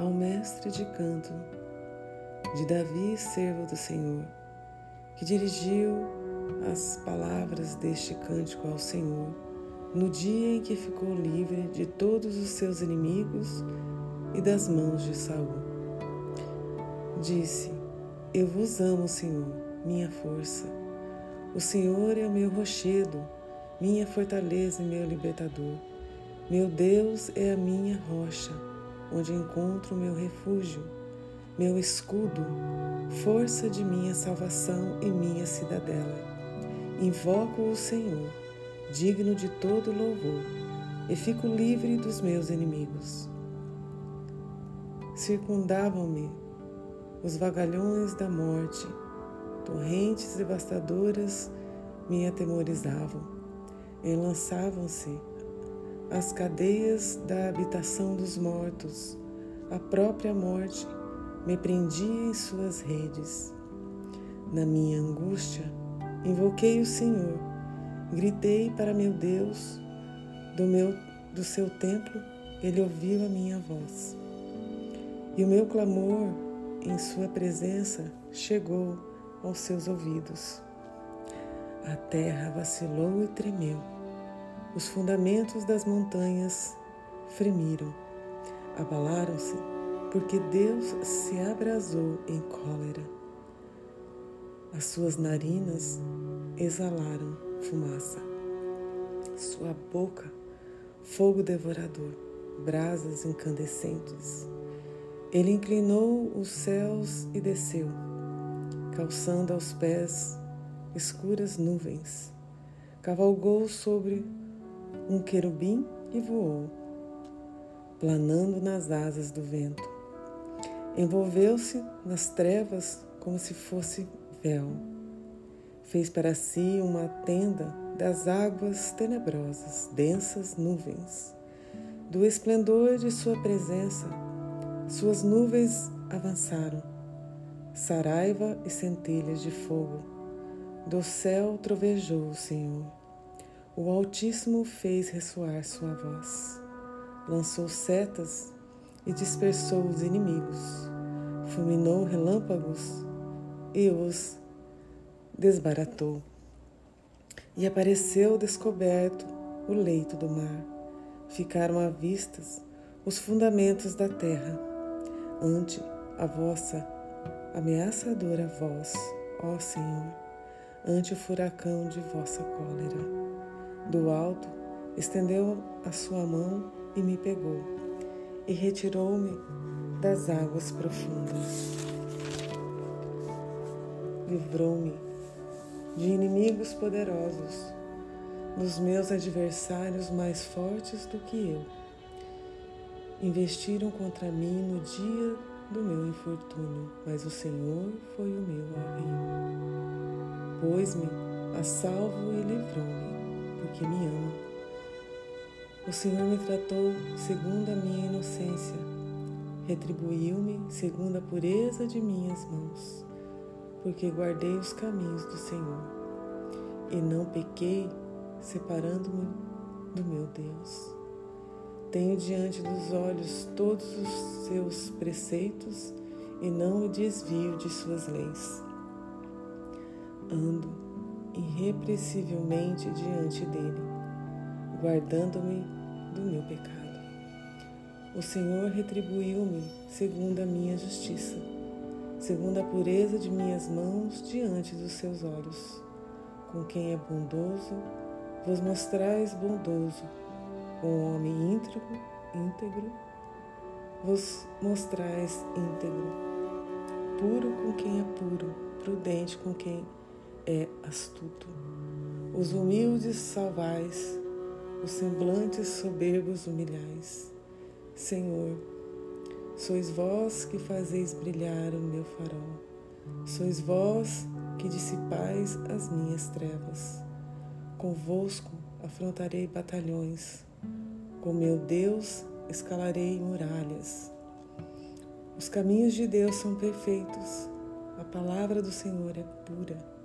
ao mestre de canto de Davi, servo do Senhor, que dirigiu as palavras deste cântico ao Senhor no dia em que ficou livre de todos os seus inimigos e das mãos de Saul. Disse: Eu vos amo, Senhor, minha força. O Senhor é o meu rochedo, minha fortaleza e meu libertador. Meu Deus é a minha rocha, onde encontro meu refúgio, meu escudo, força de minha salvação e minha cidadela. Invoco o Senhor, digno de todo louvor, e fico livre dos meus inimigos. Circundavam-me os vagalhões da morte, torrentes devastadoras me atemorizavam, enlaçavam-se as cadeias da habitação dos mortos, a própria morte me prendia em suas redes. Na minha angústia, invoquei o Senhor, gritei para meu Deus, do meu do seu templo, ele ouviu a minha voz. E o meu clamor em Sua presença chegou aos seus ouvidos. A terra vacilou e tremeu, os fundamentos das montanhas fremiram, abalaram-se, porque Deus se abrasou em cólera. As suas narinas exalaram fumaça, sua boca, fogo devorador, brasas incandescentes. Ele inclinou os céus e desceu, calçando aos pés escuras nuvens. Cavalgou sobre um querubim e voou, planando nas asas do vento. Envolveu-se nas trevas como se fosse véu. Fez para si uma tenda das águas tenebrosas, densas nuvens. Do esplendor de sua presença, suas nuvens avançaram, saraiva e centelhas de fogo. Do céu trovejou o Senhor. O Altíssimo fez ressoar sua voz. Lançou setas e dispersou os inimigos. Fulminou relâmpagos e os desbaratou. E apareceu descoberto o leito do mar. Ficaram à vistas os fundamentos da terra ante a vossa ameaçadora voz, ó Senhor, ante o furacão de vossa cólera. Do alto estendeu a sua mão e me pegou, e retirou-me das águas profundas. Livrou-me de inimigos poderosos, dos meus adversários mais fortes do que eu Investiram contra mim no dia do meu infortúnio, mas o Senhor foi o meu alívio. Pôs-me a salvo e livrou-me, porque me ama. O Senhor me tratou segundo a minha inocência, retribuiu-me segundo a pureza de minhas mãos, porque guardei os caminhos do Senhor e não pequei separando-me do meu Deus. Tenho diante dos olhos todos os seus preceitos e não o desvio de suas leis. Ando irrepressivelmente diante dele, guardando-me do meu pecado. O Senhor retribuiu-me segundo a minha justiça, segundo a pureza de minhas mãos diante dos seus olhos. Com quem é bondoso, vos mostrais bondoso um homem íntegro, íntegro, vos mostrais íntegro, puro com quem é puro, prudente com quem é astuto. Os humildes salvais, os semblantes soberbos humilhais. Senhor, sois vós que fazeis brilhar o meu farol, sois vós que dissipais as minhas trevas. Convosco afrontarei batalhões, com meu Deus escalarei muralhas. Os caminhos de Deus são perfeitos, a palavra do Senhor é pura.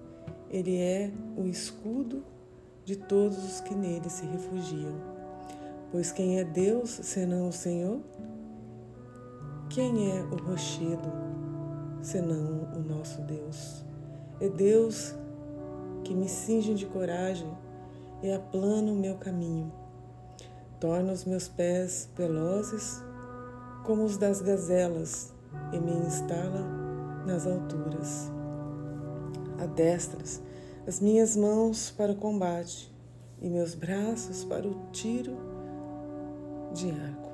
Ele é o escudo de todos os que nele se refugiam. Pois quem é Deus senão o Senhor? quem é o rochedo senão o nosso Deus? É Deus que me cinge de coragem e aplana o meu caminho. Torna os meus pés velozes como os das gazelas e me instala nas alturas. Adestras as minhas mãos para o combate e meus braços para o tiro de arco.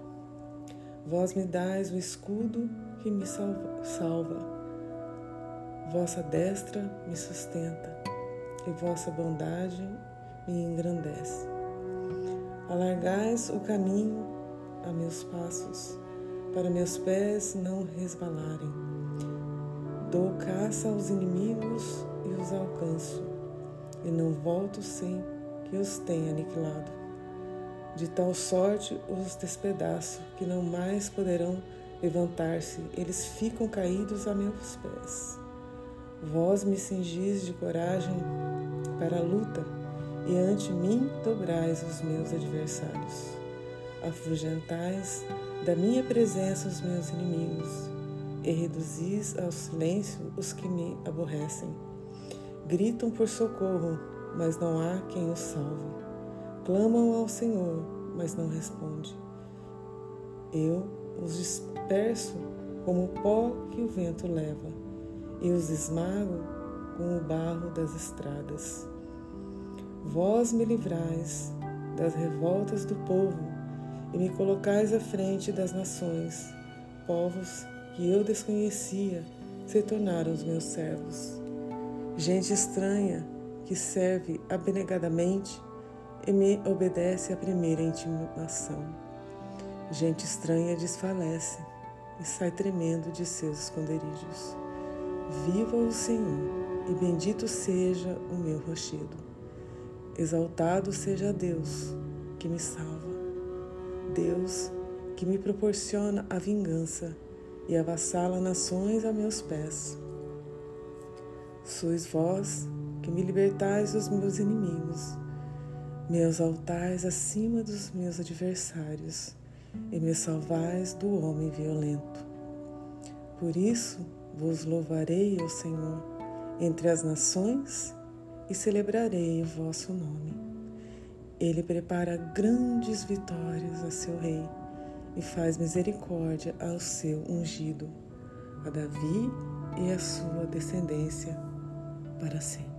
Vós me dais o escudo que me salva. Vossa destra me sustenta e vossa bondade me engrandece. Alargais o caminho a meus passos, para meus pés não resvalarem. Dou caça aos inimigos e os alcanço, e não volto sem que os tenha aniquilado. De tal sorte os despedaço que não mais poderão levantar-se, eles ficam caídos a meus pés. Vós me cingis de coragem para a luta, e ante mim dobrais os meus adversários. Afugentais da minha presença os meus inimigos, e reduzis ao silêncio os que me aborrecem. Gritam por socorro, mas não há quem os salve. Clamam ao Senhor, mas não responde. Eu os disperso como o pó que o vento leva, e os esmago com o barro das estradas. Vós me livrais das revoltas do povo e me colocais à frente das nações. Povos que eu desconhecia se tornaram os meus servos. Gente estranha que serve abnegadamente e me obedece à primeira intimação. Gente estranha desfalece e sai tremendo de seus esconderijos. Viva o Senhor e bendito seja o meu rochedo. Exaltado seja Deus que me salva, Deus que me proporciona a vingança e avassala nações a meus pés. Sois vós que me libertais dos meus inimigos, me exaltais acima dos meus adversários e me salvais do homem violento. Por isso vos louvarei, ó Senhor, entre as nações e celebrarei o vosso nome. Ele prepara grandes vitórias a seu rei e faz misericórdia ao seu ungido, a Davi e a sua descendência para sempre.